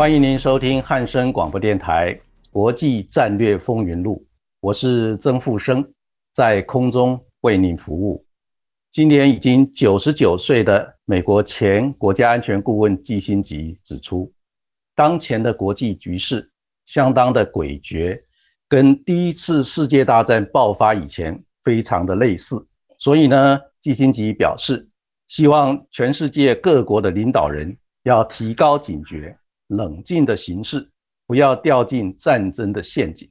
欢迎您收听汉声广播电台《国际战略风云录》，我是曾富生，在空中为您服务。今年已经九十九岁的美国前国家安全顾问季辛吉指出，当前的国际局势相当的诡谲，跟第一次世界大战爆发以前非常的类似。所以呢，季辛吉表示，希望全世界各国的领导人要提高警觉。冷静的形式，不要掉进战争的陷阱。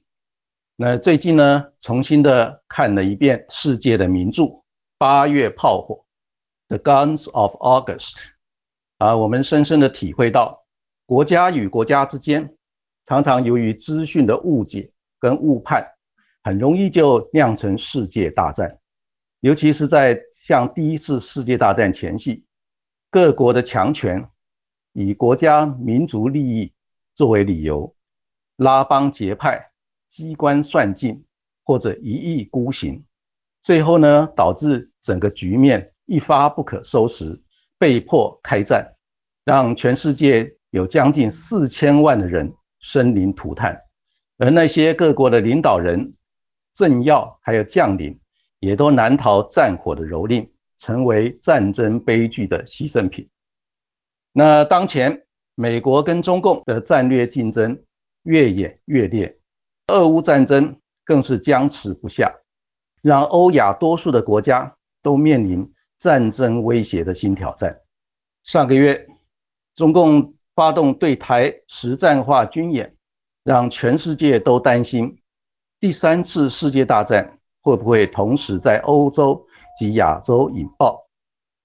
那最近呢，重新的看了一遍世界的名著《八月炮火》（The Guns of August），啊，我们深深的体会到，国家与国家之间常常由于资讯的误解跟误判，很容易就酿成世界大战。尤其是在像第一次世界大战前夕，各国的强权。以国家民族利益作为理由，拉帮结派、机关算尽，或者一意孤行，最后呢，导致整个局面一发不可收拾，被迫开战，让全世界有将近四千万的人生灵涂炭，而那些各国的领导人、政要还有将领，也都难逃战火的蹂躏，成为战争悲剧的牺牲品。那当前美国跟中共的战略竞争越演越烈，俄乌战争更是僵持不下，让欧亚多数的国家都面临战争威胁的新挑战。上个月，中共发动对台实战化军演，让全世界都担心第三次世界大战会不会同时在欧洲及亚洲引爆。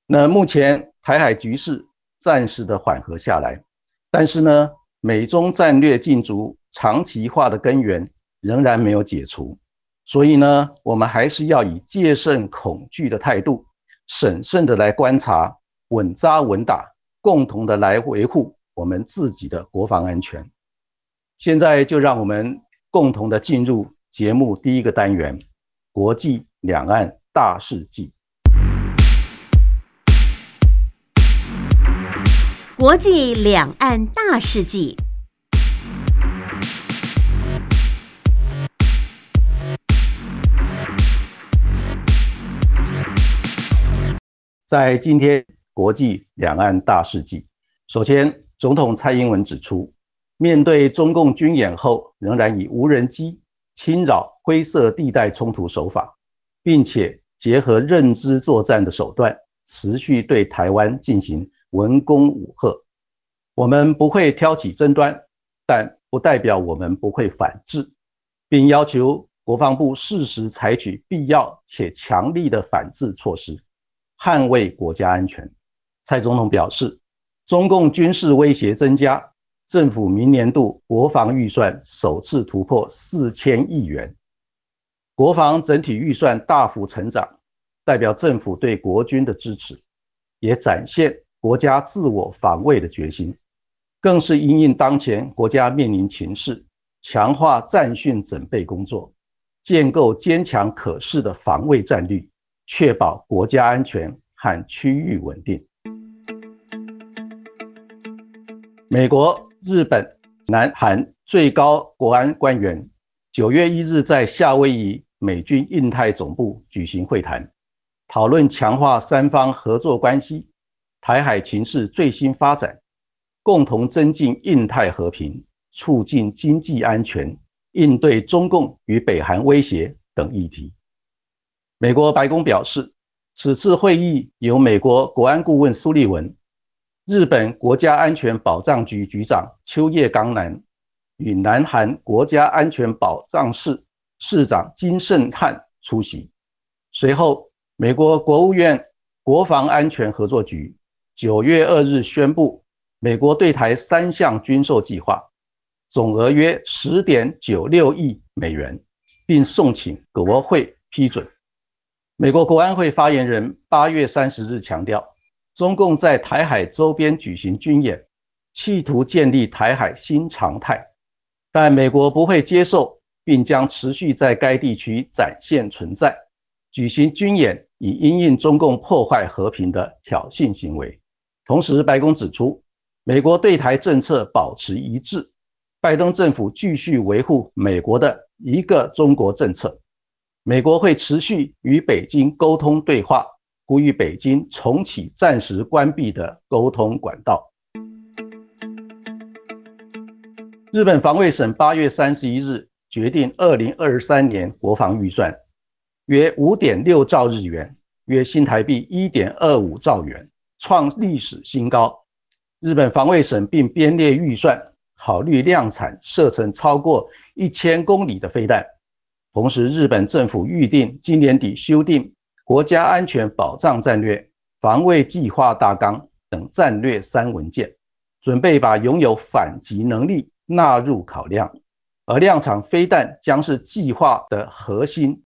那目前台海局势。暂时的缓和下来，但是呢，美中战略竞逐长期化的根源仍然没有解除，所以呢，我们还是要以戒慎恐惧的态度，审慎的来观察，稳扎稳打，共同的来维护我们自己的国防安全。现在就让我们共同的进入节目第一个单元：国际两岸大事记。国际两岸大事记，在今天国际两岸大事记，首先，总统蔡英文指出，面对中共军演后，仍然以无人机侵扰灰色地带冲突手法，并且结合认知作战的手段，持续对台湾进行。文攻武吓，我们不会挑起争端，但不代表我们不会反制，并要求国防部适时采取必要且强力的反制措施，捍卫国家安全。蔡总统表示，中共军事威胁增加，政府明年度国防预算首次突破四千亿元，国防整体预算大幅成长，代表政府对国军的支持，也展现。国家自我防卫的决心，更是因应当前国家面临情势，强化战训准备工作，建构坚强可视的防卫战略，确保国家安全和区域稳定。美国、日本、南韩最高国安官员九月一日在夏威夷美军印太总部举行会谈，讨论强化三方合作关系。台海情势最新发展，共同增进印太和平，促进经济安全，应对中共与北韩威胁等议题。美国白宫表示，此次会议由美国国安顾问苏利文、日本国家安全保障局局长秋叶刚男与南韩国家安全保障室市长金圣汉出席。随后，美国国务院国防安全合作局九月二日宣布，美国对台三项军售计划，总额约十点九六亿美元，并送请国会批准。美国国安会发言人八月三十日强调，中共在台海周边举行军演，企图建立台海新常态。但美国不会接受，并将持续在该地区展现存在，举行军演以因应中共破坏和平的挑衅行为。同时，白宫指出，美国对台政策保持一致，拜登政府继续维护美国的一个中国政策。美国会持续与北京沟通对话，呼吁北京重启暂时关闭的沟通管道。日本防卫省八月三十一日决定，二零二三年国防预算约五点六兆日元，约新台币一点二五兆元，创历史新高。日本防卫省并编列预算，考虑量产射程超过一千公里的飞弹。同时，日本政府预定今年底修订国家安全保障战略、防卫计划大纲等战略三文件，准备把拥有反击能力。纳入考量，而量产飞弹将是计划的核心。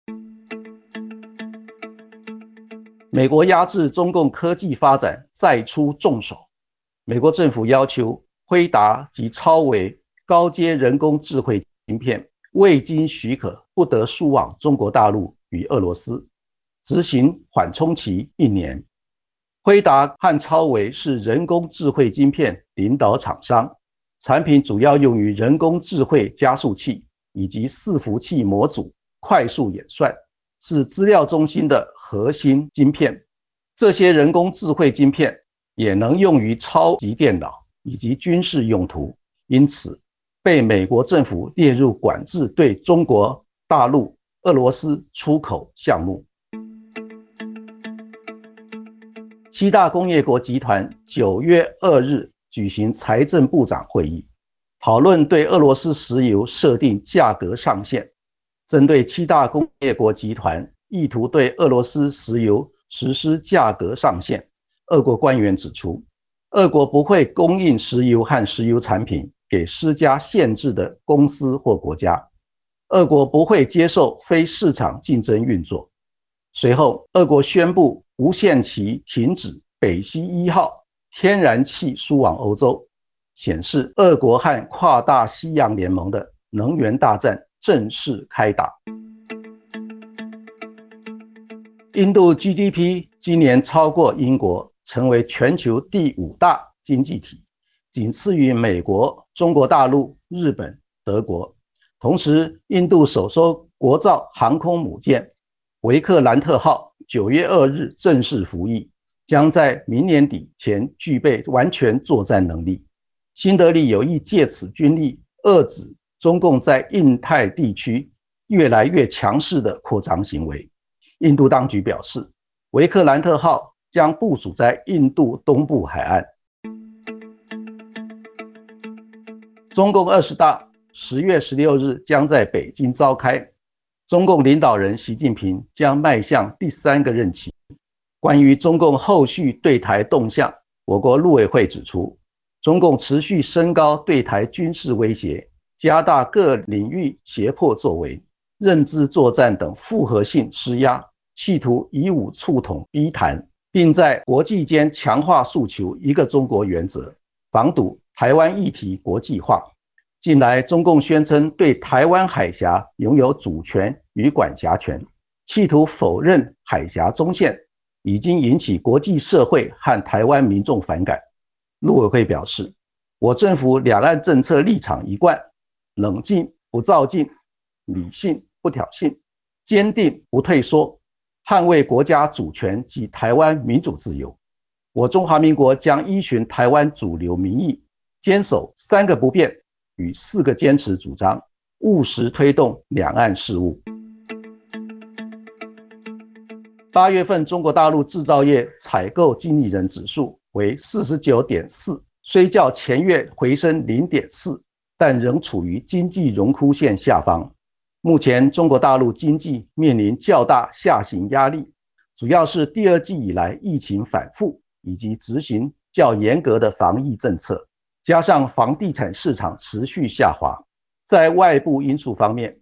美国压制中共科技发展再出重手，美国政府要求辉达及超维高阶人工智慧芯片未经许可不得输往中国大陆与俄罗斯，执行缓冲期一年。辉达和超维是人工智慧晶片领导厂商。产品主要用于人工智慧加速器以及伺服器模组快速演算，是资料中心的核心晶片。这些人工智慧晶片也能用于超级电脑以及军事用途，因此被美国政府列入管制对中国大陆、俄罗斯出口项目。七大工业国集团九月二日。举行财政部长会议，讨论对俄罗斯石油设定价格上限。针对七大工业国集团意图对俄罗斯石油实施价格上限，俄国官员指出，俄国不会供应石油和石油产品给施加限制的公司或国家。俄国不会接受非市场竞争运作。随后，俄国宣布无限期停止北溪一号。天然气输往欧洲，显示俄国和跨大西洋联盟的能源大战正式开打。印度 GDP 今年超过英国，成为全球第五大经济体，仅次于美国、中国大陆、日本、德国。同时，印度首艘国造航空母舰“维克兰特号”九月二日正式服役。将在明年底前具备完全作战能力。新德里有意借此军力遏制中共在印太地区越来越强势的扩张行为。印度当局表示，维克兰特号将部署在印度东部海岸。中共二十大十月十六日将在北京召开，中共领导人习近平将迈向第三个任期。关于中共后续对台动向，我国陆委会指出，中共持续升高对台军事威胁，加大各领域胁迫作为、认知作战等复合性施压，企图以武促统逼谈，并在国际间强化诉求一个中国原则，防堵台湾议题国际化。近来，中共宣称对台湾海峡拥有主权与管辖权，企图否认海峡中线。已经引起国际社会和台湾民众反感。陆委会表示，我政府两岸政策立场一贯，冷静不造进，理性不挑衅，坚定不退缩，捍卫国家主权及台湾民主自由。我中华民国将依循台湾主流民意，坚守三个不变与四个坚持主张，务实推动两岸事务。八月份中国大陆制造业采购经理人指数为四十九点四，虽较前月回升零点四，但仍处于经济荣枯线下方。目前中国大陆经济面临较大下行压力，主要是第二季以来疫情反复，以及执行较严格的防疫政策，加上房地产市场持续下滑。在外部因素方面，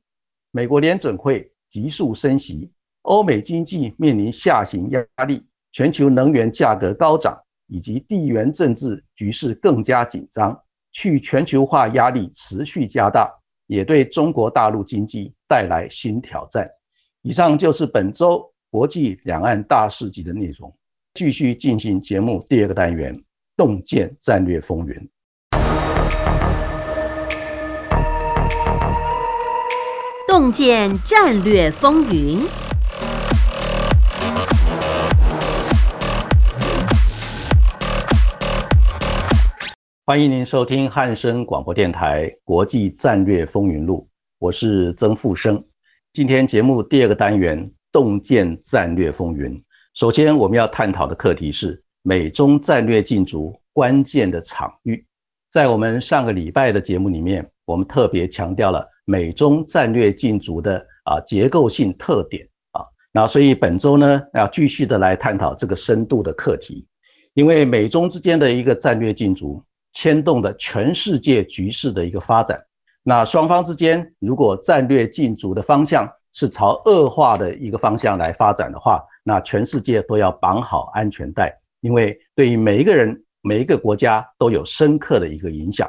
美国联准会急速升息，欧美经济面临下行压力，全球能源价格高涨，以及地缘政治局势更加紧张，去全球化压力持续加大。也对中国大陆经济带来新挑战。以上就是本周国际两岸大事记的内容。继续进行节目第二个单元：洞见战略风云。洞见战略风云。欢迎您收听汉声广播电台《国际战略风云录》，我是曾富生。今天节目第二个单元“洞见战略风云”。首先，我们要探讨的课题是美中战略竞逐关键的场域。在我们上个礼拜的节目里面，我们特别强调了美中战略竞逐的啊结构性特点啊。那所以本周呢，要继续的来探讨这个深度的课题，因为美中之间的一个战略竞逐。牵动的全世界局势的一个发展，那双方之间如果战略竞逐的方向是朝恶化的一个方向来发展的话，那全世界都要绑好安全带，因为对于每一个人、每一个国家都有深刻的一个影响。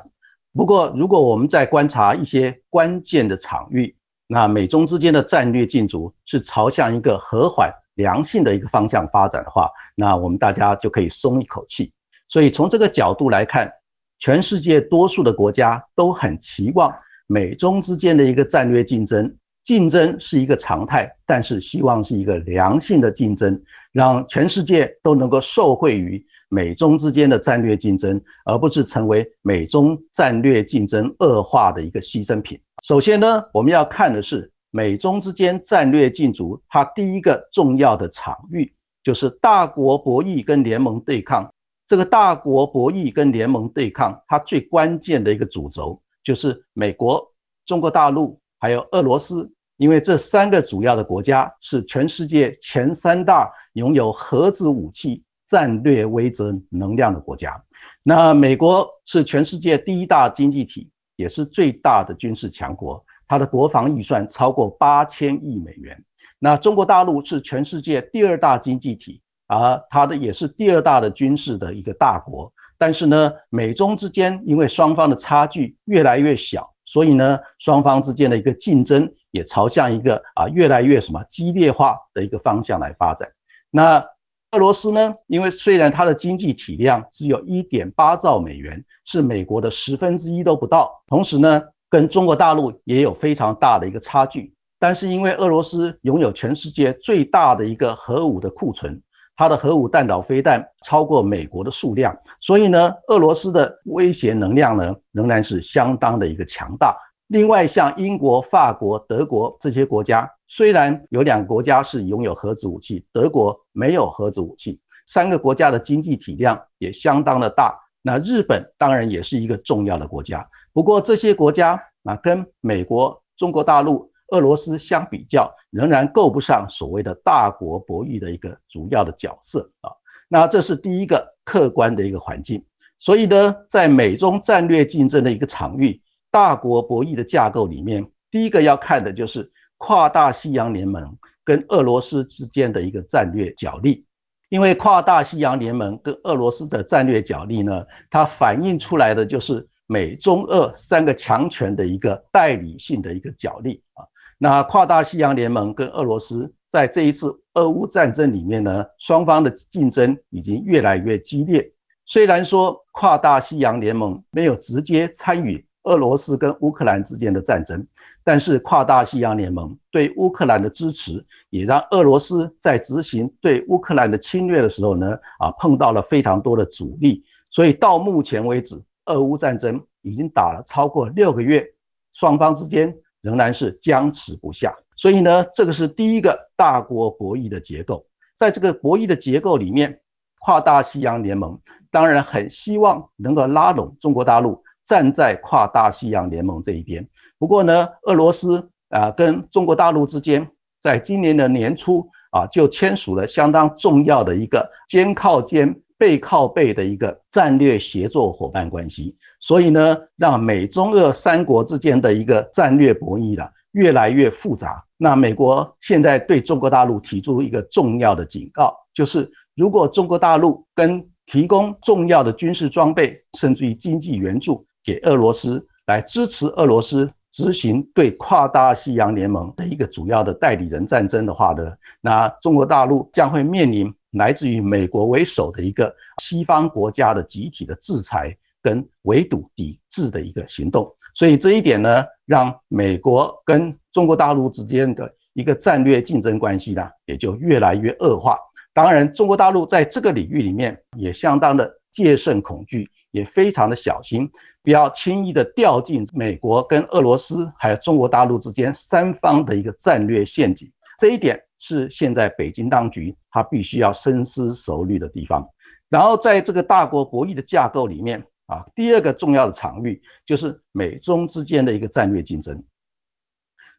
不过，如果我们在观察一些关键的场域，那美中之间的战略竞逐是朝向一个和缓、良性的一个方向发展的话，那我们大家就可以松一口气。所以从这个角度来看。全世界多数的国家都很期望美中之间的一个战略竞争，竞争是一个常态，但是希望是一个良性的竞争，让全世界都能够受惠于美中之间的战略竞争，而不是成为美中战略竞争恶化的一个牺牲品。首先呢，我们要看的是美中之间战略竞逐，它第一个重要的场域就是大国博弈跟联盟对抗。这个大国博弈跟联盟对抗，它最关键的一个主轴就是美国、中国大陆还有俄罗斯，因为这三个主要的国家是全世界前三大拥有核子武器战略威慑能量的国家。那美国是全世界第一大经济体，也是最大的军事强国，它的国防预算超过八千亿美元。那中国大陆是全世界第二大经济体。而它的也是第二大的军事的一个大国，但是呢，美中之间因为双方的差距越来越小，所以呢，双方之间的一个竞争也朝向一个啊越来越什么激烈化的一个方向来发展。那俄罗斯呢，因为虽然它的经济体量只有一点八兆美元，是美国的十分之一都不到，同时呢，跟中国大陆也有非常大的一个差距，但是因为俄罗斯拥有全世界最大的一个核武的库存。它的核武弹道飞弹超过美国的数量，所以呢，俄罗斯的威胁能量呢仍然是相当的一个强大。另外，像英国、法国、德国这些国家，虽然有两个国家是拥有核子武器，德国没有核子武器，三个国家的经济体量也相当的大。那日本当然也是一个重要的国家，不过这些国家啊，跟美国、中国大陆。俄罗斯相比较仍然够不上所谓的大国博弈的一个主要的角色啊，那这是第一个客观的一个环境。所以呢，在美中战略竞争的一个场域，大国博弈的架构里面，第一个要看的就是跨大西洋联盟跟俄罗斯之间的一个战略角力。因为跨大西洋联盟跟俄罗斯的战略角力呢，它反映出来的就是美中俄三个强权的一个代理性的一个角力啊。那跨大西洋联盟跟俄罗斯在这一次俄乌战争里面呢，双方的竞争已经越来越激烈。虽然说跨大西洋联盟没有直接参与俄罗斯跟乌克兰之间的战争，但是跨大西洋联盟对乌克兰的支持，也让俄罗斯在执行对乌克兰的侵略的时候呢，啊碰到了非常多的阻力。所以到目前为止，俄乌战争已经打了超过六个月，双方之间。仍然是僵持不下，所以呢，这个是第一个大国博弈的结构。在这个博弈的结构里面，跨大西洋联盟当然很希望能够拉拢中国大陆，站在跨大西洋联盟这一边。不过呢，俄罗斯啊跟中国大陆之间，在今年的年初啊就签署了相当重要的一个肩靠肩、背靠背的一个战略协作伙伴关系。所以呢，让美中俄三国之间的一个战略博弈了越来越复杂。那美国现在对中国大陆提出一个重要的警告，就是如果中国大陆跟提供重要的军事装备，甚至于经济援助给俄罗斯，来支持俄罗斯执行对跨大西洋联盟的一个主要的代理人战争的话呢，那中国大陆将会面临来自于美国为首的一个西方国家的集体的制裁跟围堵抵制的一个行动。所以这一点呢，让美国跟中国大陆之间的一个战略竞争关系呢，也就越来越恶化。当然，中国大陆在这个领域里面也相当的戒慎恐惧，也非常的小心，不要轻易的掉进美国跟俄罗斯还有中国大陆之间三方的一个战略陷阱。这一点是现在北京当局他必须要深思熟虑的地方。然后在这个大国博弈的架构里面啊，第二个重要的场域就是美中之间的一个战略竞争。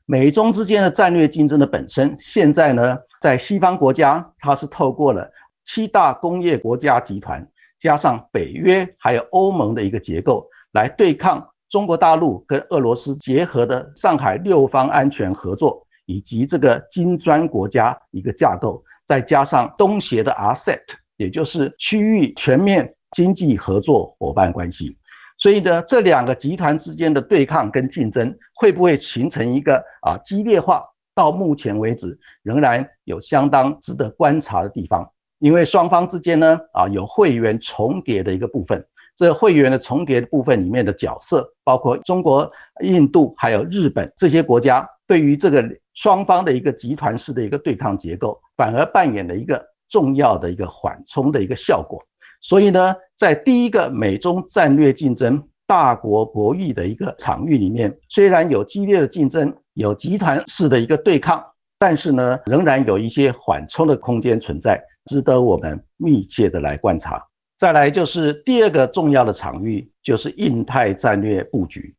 美中之间的战略竞争的本身，现在呢，在西方国家，它是透过了七大工业国家集团，加上北约还有欧盟的一个结构，来对抗中国大陆跟俄罗斯结合的上海六方安全合作，以及这个金砖国家一个架构，再加上东协的 RCEP，也就是区域全面经济合作伙伴关系。所以呢，这两个集团之间的对抗跟竞争会不会形成一个啊激烈化？到目前为止，仍然有相当值得观察的地方。因为双方之间呢，啊有会员重叠的一个部分。这会员的重叠部分里面的角色，包括中国、印度还有日本这些国家，对于这个双方的一个集团式的一个对抗结构，反而扮演了一个重要的一个缓冲的一个效果。所以呢，在第一个美中战略竞争、大国博弈的一个场域里面，虽然有激烈的竞争，有集团式的一个对抗，但是呢，仍然有一些缓冲的空间存在，值得我们密切的来观察。再来就是第二个重要的场域，就是印太战略布局。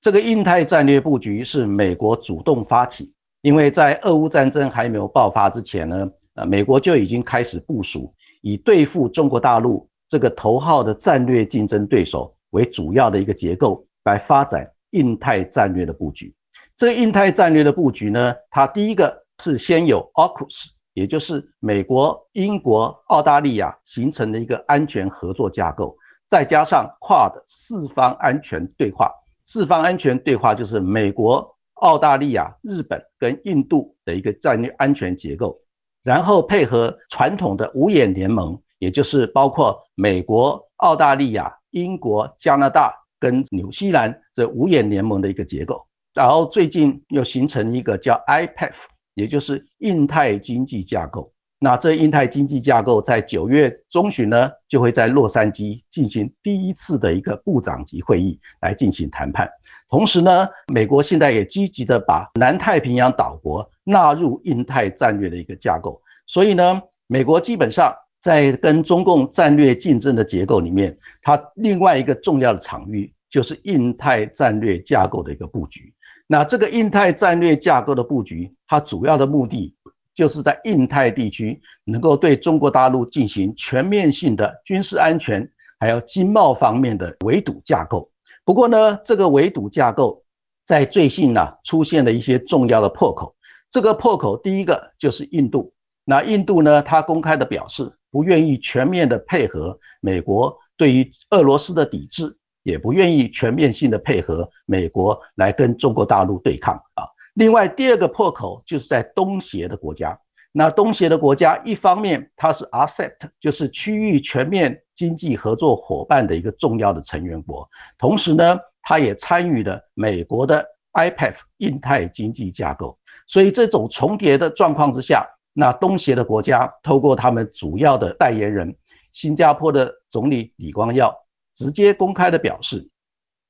这个印太战略布局是美国主动发起，因为在俄乌战争还没有爆发之前呢，呃，美国就已经开始部署。以对付中国大陆这个头号的战略竞争对手为主要的一个结构来发展印太战略的布局。这个印太战略的布局呢，它第一个是先有 AUKUS，也就是美国、英国、澳大利亚形成的一个安全合作架构，再加上跨的四方安全对话。四方安全对话就是美国、澳大利亚、日本跟印度的一个战略安全结构。然后配合传统的五眼联盟，也就是包括美国、澳大利亚、英国、加拿大跟纽西兰这五眼联盟的一个结构。然后最近又形成一个叫 IPF，也就是印太经济架构。那这印太经济架构在九月中旬呢，就会在洛杉矶进行第一次的一个部长级会议来进行谈判。同时呢，美国现在也积极的把南太平洋岛国纳入印太战略的一个架构，所以呢，美国基本上在跟中共战略竞争的结构里面，它另外一个重要的场域就是印太战略架构的一个布局。那这个印太战略架构的布局，它主要的目的就是在印太地区能够对中国大陆进行全面性的军事安全还有经贸方面的围堵架构。不过呢，这个围堵架构在最近呢出现了一些重要的破口。这个破口第一个就是印度。那印度呢，他公开的表示不愿意全面的配合美国对于俄罗斯的抵制，也不愿意全面性的配合美国来跟中国大陆对抗啊。另外第二个破口就是在东协的国家。那东协的国家，一方面它是 RCEP，就是区域全面经济合作伙伴的一个重要的成员国，同时呢，它也参与了美国的 IPF 印太经济架构。所以这种重叠的状况之下，那东协的国家透过他们主要的代言人，新加坡的总理李光耀，直接公开的表示，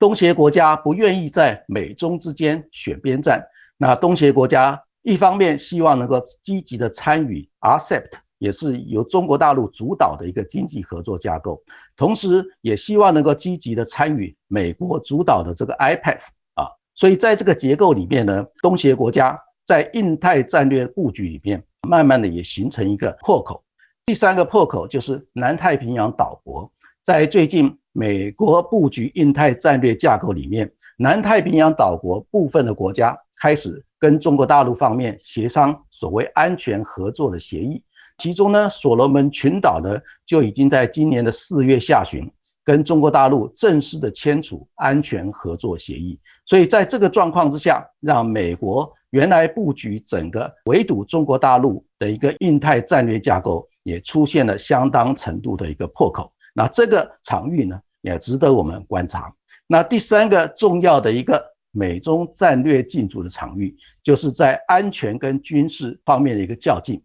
东协国家不愿意在美中之间选边站。那东协国家。一方面希望能够积极的参与 RCEP 也是由中国大陆主导的一个经济合作架构，同时也希望能够积极的参与美国主导的这个 IPF 啊，所以在这个结构里面呢，东协国家在印太战略布局里面，慢慢的也形成一个破口。第三个破口就是南太平洋岛国，在最近美国布局印太战略架构里面，南太平洋岛国部分的国家开始。跟中国大陆方面协商所谓安全合作的协议，其中呢，所罗门群岛呢就已经在今年的四月下旬跟中国大陆正式的签署安全合作协议。所以在这个状况之下，让美国原来布局整个围堵中国大陆的一个印太战略架构，也出现了相当程度的一个破口。那这个场域呢，也值得我们观察。那第三个重要的一个。美中战略竞逐的场域，就是在安全跟军事方面的一个较劲。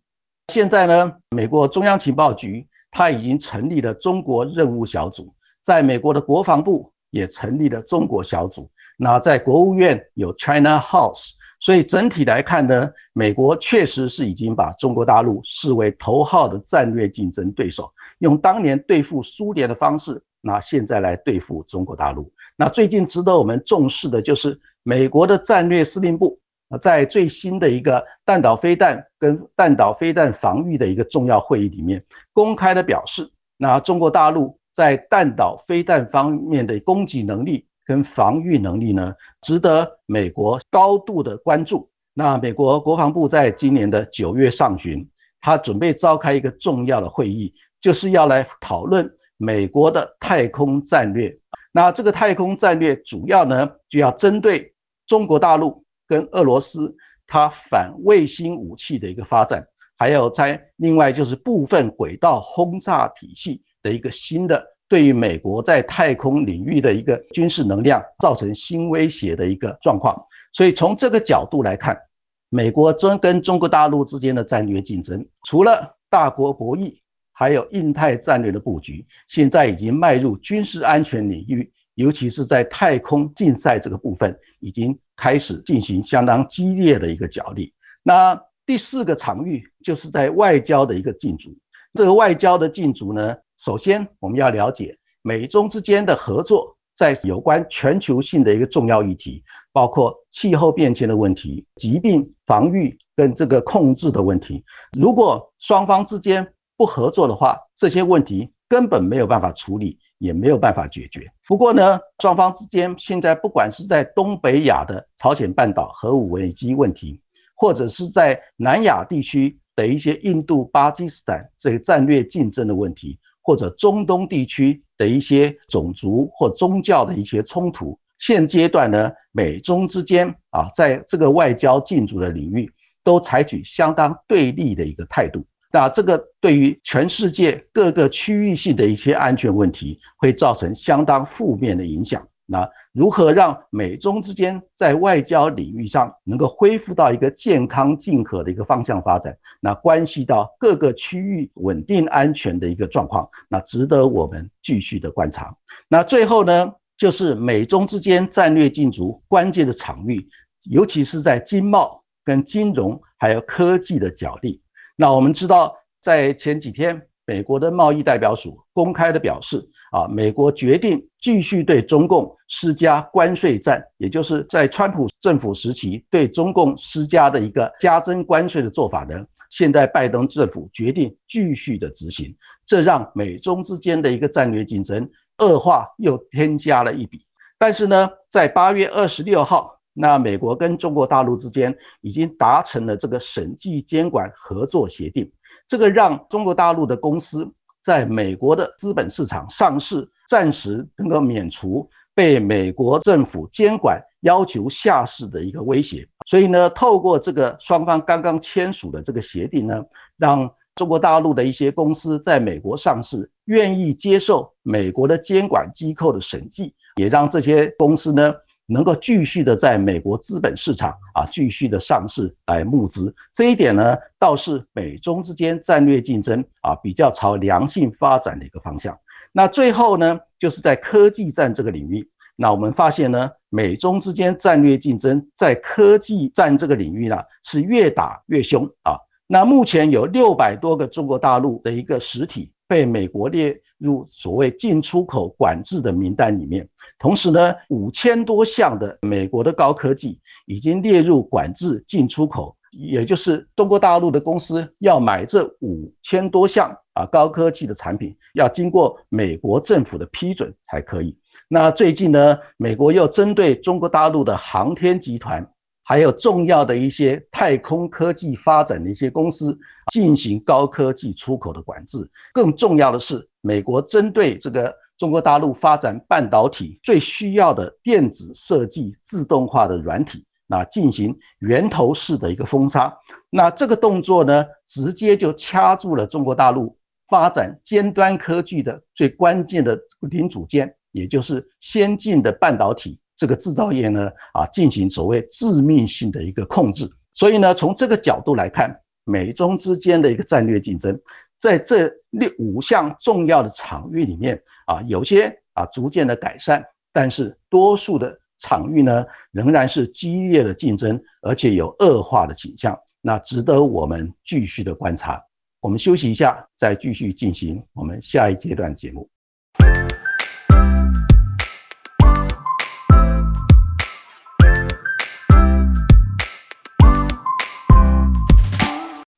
现在呢，美国中央情报局它已经成立了中国任务小组，在美国的国防部也成立了中国小组。那在国务院有 China House，所以整体来看呢，美国确实是已经把中国大陆视为头号的战略竞争对手，用当年对付苏联的方式，那现在来对付中国大陆。那最近值得我们重视的就是美国的战略司令部啊，在最新的一个弹道飞弹跟弹道飞弹防御的一个重要会议里面，公开的表示，那中国大陆在弹道飞弹方面的攻击能力跟防御能力呢，值得美国高度的关注。那美国国防部在今年的九月上旬，他准备召开一个重要的会议，就是要来讨论美国的太空战略。那这个太空战略主要呢，就要针对中国大陆跟俄罗斯它反卫星武器的一个发展，还有在另外就是部分轨道轰炸体系的一个新的，对于美国在太空领域的一个军事能量造成新威胁的一个状况。所以从这个角度来看，美国中跟中国大陆之间的战略竞争，除了大国博弈。还有印太战略的布局，现在已经迈入军事安全领域，尤其是在太空竞赛这个部分，已经开始进行相当激烈的一个角力。那第四个场域就是在外交的一个竞逐。这个外交的竞逐呢，首先我们要了解美中之间的合作，在有关全球性的一个重要议题，包括气候变迁的问题、疾病防御跟这个控制的问题。如果双方之间不合作的话，这些问题根本没有办法处理，也没有办法解决。不过呢，双方之间现在不管是在东北亚的朝鲜半岛核武危机问题，或者是在南亚地区的一些印度、巴基斯坦这个战略竞争的问题，或者中东地区的一些种族或宗教的一些冲突，现阶段呢，美中之间啊，在这个外交竞逐的领域，都采取相当对立的一个态度。那这个对于全世界各个区域性的一些安全问题，会造成相当负面的影响。那如何让美中之间在外交领域上能够恢复到一个健康竞合的一个方向发展？那关系到各个区域稳定安全的一个状况，那值得我们继续的观察。那最后呢，就是美中之间战略竞逐关键的场域，尤其是在经贸跟金融还有科技的角力。那我们知道，在前几天，美国的贸易代表署公开的表示，啊，美国决定继续对中共施加关税战，也就是在川普政府时期对中共施加的一个加征关税的做法呢，现在拜登政府决定继续的执行，这让美中之间的一个战略竞争恶化又添加了一笔。但是呢，在八月二十六号。那美国跟中国大陆之间已经达成了这个审计监管合作协定，这个让中国大陆的公司在美国的资本市场上市，暂时能够免除被美国政府监管要求下市的一个威胁。所以呢，透过这个双方刚刚签署的这个协定呢，让中国大陆的一些公司在美国上市，愿意接受美国的监管机构的审计，也让这些公司呢。能够继续的在美国资本市场啊继续的上市来募资，这一点呢倒是美中之间战略竞争啊比较朝良性发展的一个方向。那最后呢，就是在科技战这个领域，那我们发现呢，美中之间战略竞争在科技战这个领域呢是越打越凶啊。那目前有六百多个中国大陆的一个实体被美国列入所谓进出口管制的名单里面，同时呢，五千多项的美国的高科技已经列入管制进出口，也就是中国大陆的公司要买这五千多项啊高科技的产品，要经过美国政府的批准才可以。那最近呢，美国又针对中国大陆的航天集团，还有重要的一些太空科技发展的一些公司进行高科技出口的管制。更重要的是，美国针对这个中国大陆发展半导体最需要的电子设计自动化的软体，那进行源头式的一个封杀。那这个动作呢，直接就掐住了中国大陆发展尖端科技的最关键的零组件。也就是先进的半导体这个制造业呢，啊，进行所谓致命性的一个控制。所以呢，从这个角度来看，美中之间的一个战略竞争，在这六五项重要的场域里面啊，有些啊逐渐的改善，但是多数的场域呢，仍然是激烈的竞争，而且有恶化的倾向。那值得我们继续的观察。我们休息一下，再继续进行我们下一阶段节目。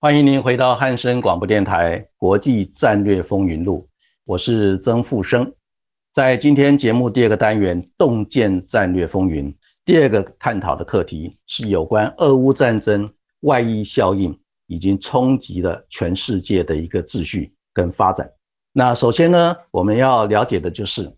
欢迎您回到汉声广播电台国际战略风云录，我是曾富生。在今天节目第二个单元“洞见战略风云”，第二个探讨的课题是有关俄乌战争外溢效应已经冲击了全世界的一个秩序跟发展。那首先呢，我们要了解的就是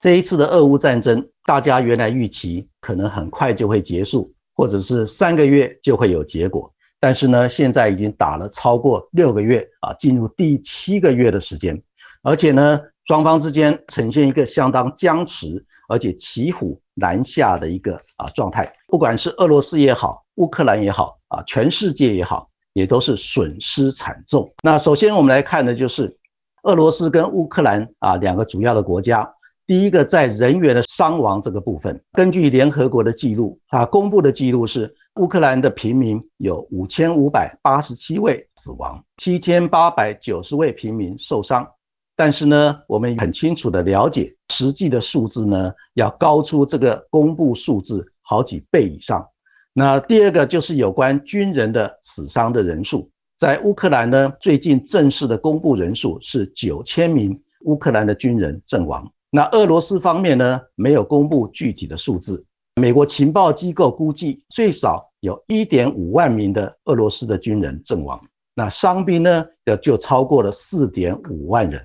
这一次的俄乌战争，大家原来预期可能很快就会结束，或者是三个月就会有结果。但是呢，现在已经打了超过六个月啊，进入第七个月的时间，而且呢，双方之间呈现一个相当僵持，而且骑虎难下的一个啊状态。不管是俄罗斯也好，乌克兰也好啊，全世界也好，也都是损失惨重。那首先我们来看的就是俄罗斯跟乌克兰啊两个主要的国家。第一个在人员的伤亡这个部分，根据联合国的记录啊，公布的记录是。乌克兰的平民有五千五百八十七位死亡，七千八百九十位平民受伤。但是呢，我们很清楚的了解，实际的数字呢要高出这个公布数字好几倍以上。那第二个就是有关军人的死伤的人数，在乌克兰呢，最近正式的公布人数是九千名乌克兰的军人阵亡。那俄罗斯方面呢，没有公布具体的数字。美国情报机构估计，最少有一点五万名的俄罗斯的军人阵亡，那伤兵呢，就就超过了四点五万人。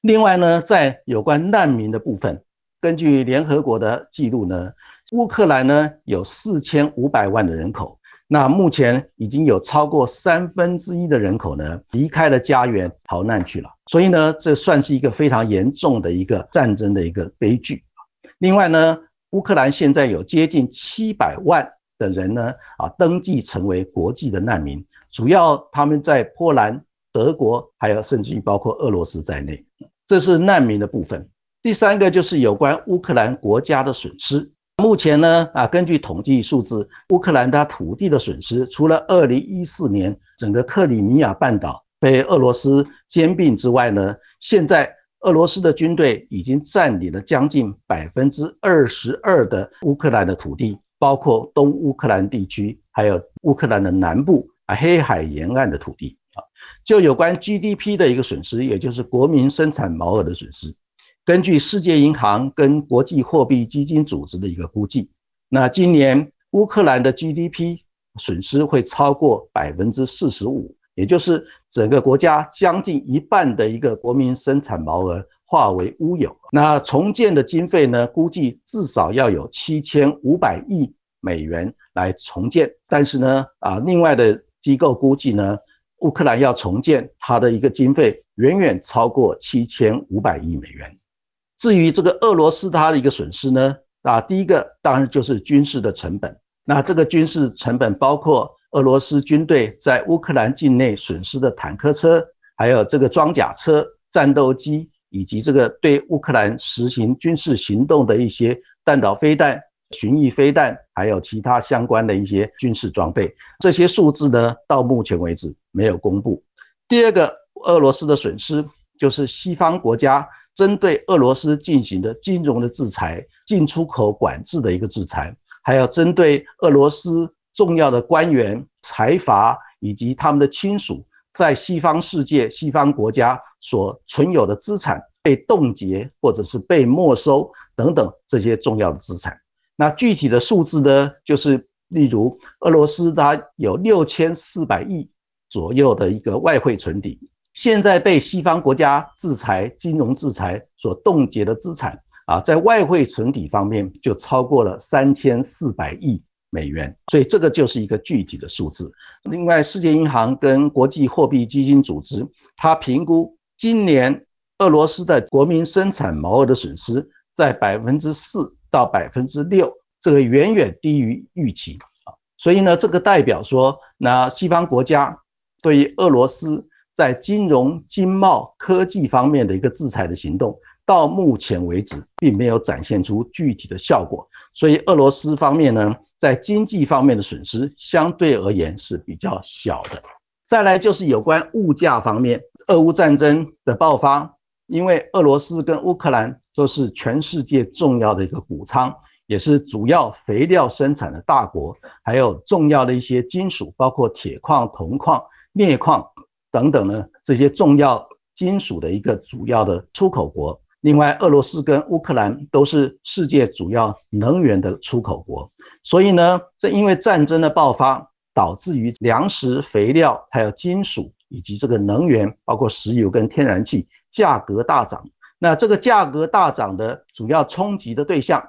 另外呢，在有关难民的部分，根据联合国的记录呢，乌克兰呢有四千五百万的人口，那目前已经有超过三分之一的人口呢离开了家园逃难去了，所以呢，这算是一个非常严重的一个战争的一个悲剧。另外呢。乌克兰现在有接近七百万的人呢，啊，登记成为国际的难民，主要他们在波兰、德国，还有甚至于包括俄罗斯在内，这是难民的部分。第三个就是有关乌克兰国家的损失。目前呢，啊，根据统计数字，乌克兰它土地的损失，除了二零一四年整个克里米亚半岛被俄罗斯兼并之外呢，现在。俄罗斯的军队已经占领了将近百分之二十二的乌克兰的土地，包括东乌克兰地区，还有乌克兰的南部啊黑海沿岸的土地啊。就有关 GDP 的一个损失，也就是国民生产毛额的损失，根据世界银行跟国际货币基金组织的一个估计，那今年乌克兰的 GDP 损失会超过百分之四十五。也就是整个国家将近一半的一个国民生产毛额化为乌有，那重建的经费呢？估计至少要有七千五百亿美元来重建。但是呢，啊，另外的机构估计呢，乌克兰要重建它的一个经费远远超过七千五百亿美元。至于这个俄罗斯它的一个损失呢，啊，第一个当然就是军事的成本。那这个军事成本包括。俄罗斯军队在乌克兰境内损失的坦克车，还有这个装甲车、战斗机，以及这个对乌克兰实行军事行动的一些弹道飞弹、巡弋飞弹，还有其他相关的一些军事装备，这些数字呢，到目前为止没有公布。第二个，俄罗斯的损失就是西方国家针对俄罗斯进行的金融的制裁、进出口管制的一个制裁，还有针对俄罗斯重要的官员、财阀以及他们的亲属在西方世界、西方国家所存有的资产被冻结或者是被没收等等这些重要的资产。那具体的数字呢，就是例如俄罗斯它有六千四百亿左右的一个外汇存底，现在被西方国家制裁、金融制裁所冻结的资产啊，在外汇存底方面就超过了三千四百亿美元，所以这个就是一个具体的数字。另外，世界银行跟国际货币基金组织，它评估今年俄罗斯的国民生产毛额的损失在百分之四。到百分之六，这个远远低于预期啊，所以呢，这个代表说，那西方国家对于俄罗斯在金融、经贸、科技方面的一个制裁的行动，到目前为止并没有展现出具体的效果，所以俄罗斯方面呢，在经济方面的损失相对而言是比较小的。再来就是有关物价方面，俄乌战争的爆发，因为俄罗斯跟乌克兰。都是全世界重要的一个谷仓，也是主要肥料生产的大国，还有重要的一些金属，包括铁矿、铜矿、镍矿等等呢，这些重要金属的一个主要的出口国。另外，俄罗斯跟乌克兰都是世界主要能源的出口国，所以呢，这因为战争的爆发，导致于粮食、肥料、还有金属以及这个能源，包括石油跟天然气价格大涨。那这个价格大涨的主要冲击的对象，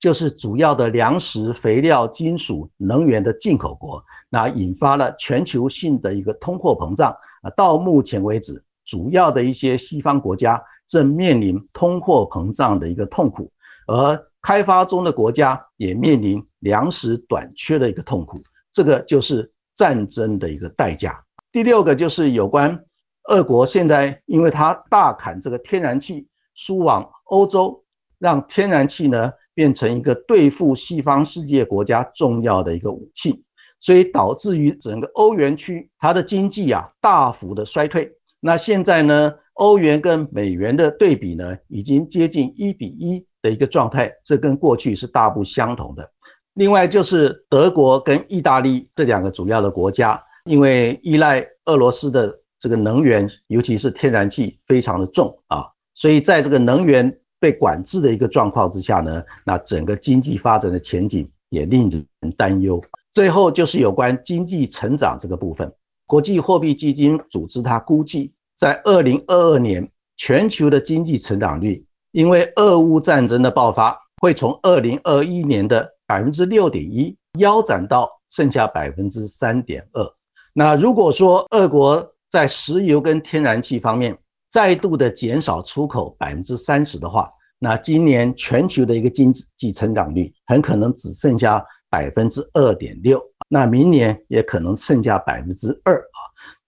就是主要的粮食、肥料、金属、能源的进口国，那引发了全球性的一个通货膨胀啊。到目前为止，主要的一些西方国家正面临通货膨胀的一个痛苦，而开发中的国家也面临粮食短缺的一个痛苦。这个就是战争的一个代价。第六个就是有关。俄国现在因为它大砍这个天然气输往欧洲，让天然气呢变成一个对付西方世界国家重要的一个武器，所以导致于整个欧元区它的经济啊大幅的衰退。那现在呢，欧元跟美元的对比呢已经接近一比一的一个状态，这跟过去是大不相同的。另外就是德国跟意大利这两个主要的国家，因为依赖俄罗斯的。这个能源，尤其是天然气，非常的重啊，所以在这个能源被管制的一个状况之下呢，那整个经济发展的前景也令人担忧。最后就是有关经济成长这个部分，国际货币基金组织它估计，在二零二二年全球的经济成长率，因为俄乌战争的爆发，会从二零二一年的百分之六点一腰斩到剩下百分之三点二。那如果说俄国在石油跟天然气方面再度的减少出口百分之三十的话，那今年全球的一个经济成长率很可能只剩下百分之二点六，那明年也可能剩下百分之二。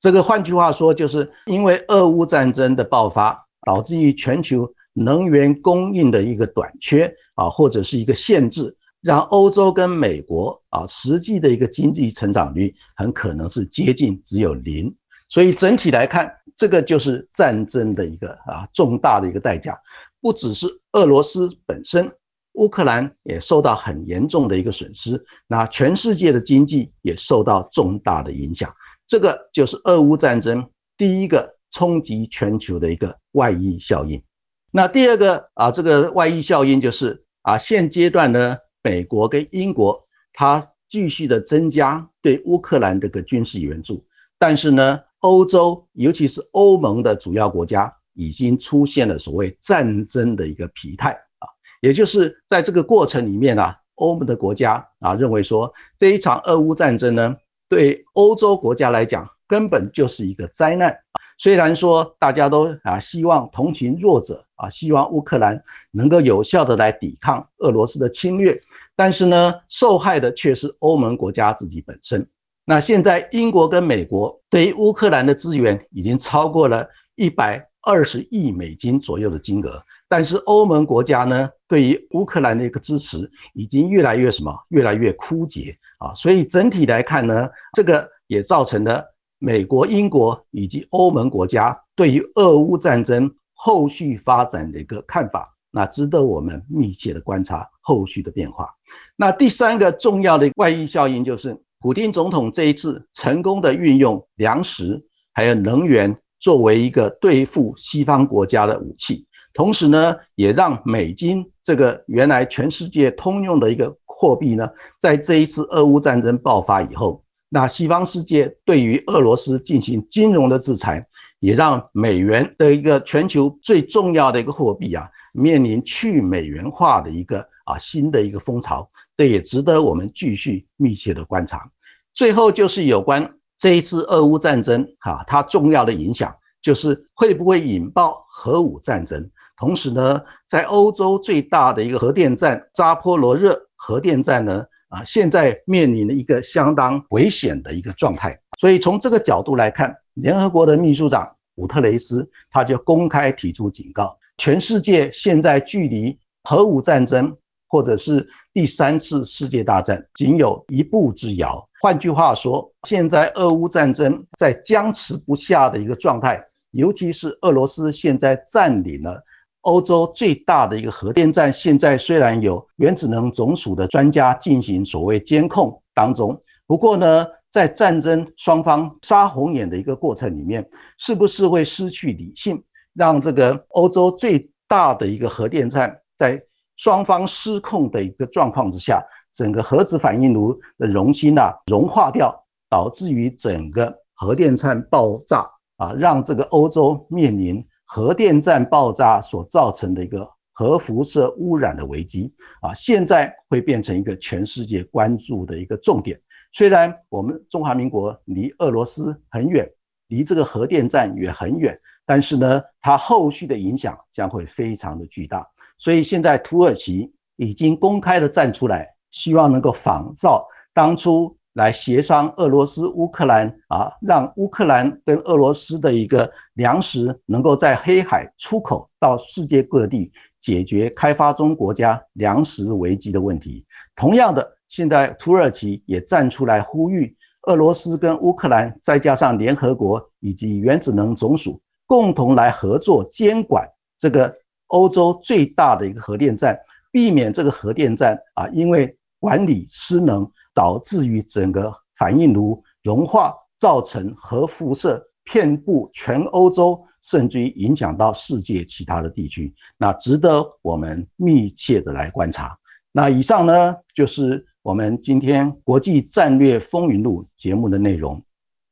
这个换句话说，就是因为俄乌战争的爆发，导致于全球能源供应的一个短缺啊，或者是一个限制，让欧洲跟美国啊实际的一个经济成长率很可能是接近只有零。所以整体来看，这个就是战争的一个啊重大的一个代价，不只是俄罗斯本身，乌克兰也受到很严重的一个损失，那全世界的经济也受到重大的影响。这个就是俄乌战争第一个冲击全球的一个外溢效应。那第二个啊，这个外溢效应就是啊，现阶段呢，美国跟英国它继续的增加对乌克兰这个军事援助，但是呢。欧洲，尤其是欧盟的主要国家，已经出现了所谓战争的一个疲态啊，也就是在这个过程里面啊，欧盟的国家啊认为说，这一场俄乌战争呢，对欧洲国家来讲根本就是一个灾难。虽然说大家都啊希望同情弱者啊，希望乌克兰能够有效的来抵抗俄罗斯的侵略，但是呢，受害的却是欧盟国家自己本身。那现在英国跟美国对于乌克兰的资源已经超过了一百二十亿美金左右的金额，但是欧盟国家呢，对于乌克兰的一个支持已经越来越什么，越来越枯竭啊，所以整体来看呢，这个也造成了美国、英国以及欧盟国家对于俄乌战争后续发展的一个看法，那值得我们密切的观察后续的变化。那第三个重要的外溢效应就是，普京总统这一次成功的运用粮食还有能源作为一个对付西方国家的武器，同时呢，也让美金这个原来全世界通用的一个货币呢，在这一次俄乌战争爆发以后。那西方世界对于俄罗斯进行金融的制裁，也让美元的一个全球最重要的一个货币啊，面临去美元化的一个啊新的一个风潮，这也值得我们继续密切的观察。最后就是有关这一次俄乌战争哈，它重要的影响就是会不会引爆核武战争，同时呢，在欧洲最大的一个核电站扎波罗热核电站呢。啊，现在面临了一个相当危险的一个状态，所以从这个角度来看，联合国的秘书长古特雷斯他就公开提出警告：全世界现在距离核武战争或者是第三次世界大战仅有一步之遥。换句话说，现在俄乌战争在僵持不下的一个状态，尤其是俄罗斯现在占领了。欧洲最大的一个核电站，现在虽然有原子能总署的专家进行所谓监控当中，不过呢，在战争双方杀红眼的一个过程里面，是不是会失去理性，让这个欧洲最大的一个核电站在双方失控的一个状况之下，整个核子反应炉的熔芯呐融化掉，导致于整个核电站爆炸啊，让这个欧洲面临。核电站爆炸所造成的一个核辐射污染的危机啊，现在会变成一个全世界关注的一个重点。虽然我们中华民国离俄罗斯很远，离这个核电站也很远，但是呢，它后续的影响将会非常的巨大。所以现在土耳其已经公开的站出来，希望能够仿照当初。来协商俄罗斯乌克兰啊，让乌克兰跟俄罗斯的一个粮食能够在黑海出口到世界各地，解决开发中国家粮食危机的问题。同样的，现在土耳其也站出来呼吁俄罗斯跟乌克兰，再加上联合国以及原子能总署，共同来合作监管这个欧洲最大的一个核电站，避免这个核电站啊因为管理失能。导致于整个反应炉融化，造成核辐射遍布全欧洲，甚至于影响到世界其他的地区，那值得我们密切的来观察。那以上呢，就是我们今天国际战略风云录节目的内容。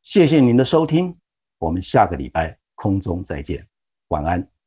谢谢您的收听，我们下个礼拜空中再见，晚安。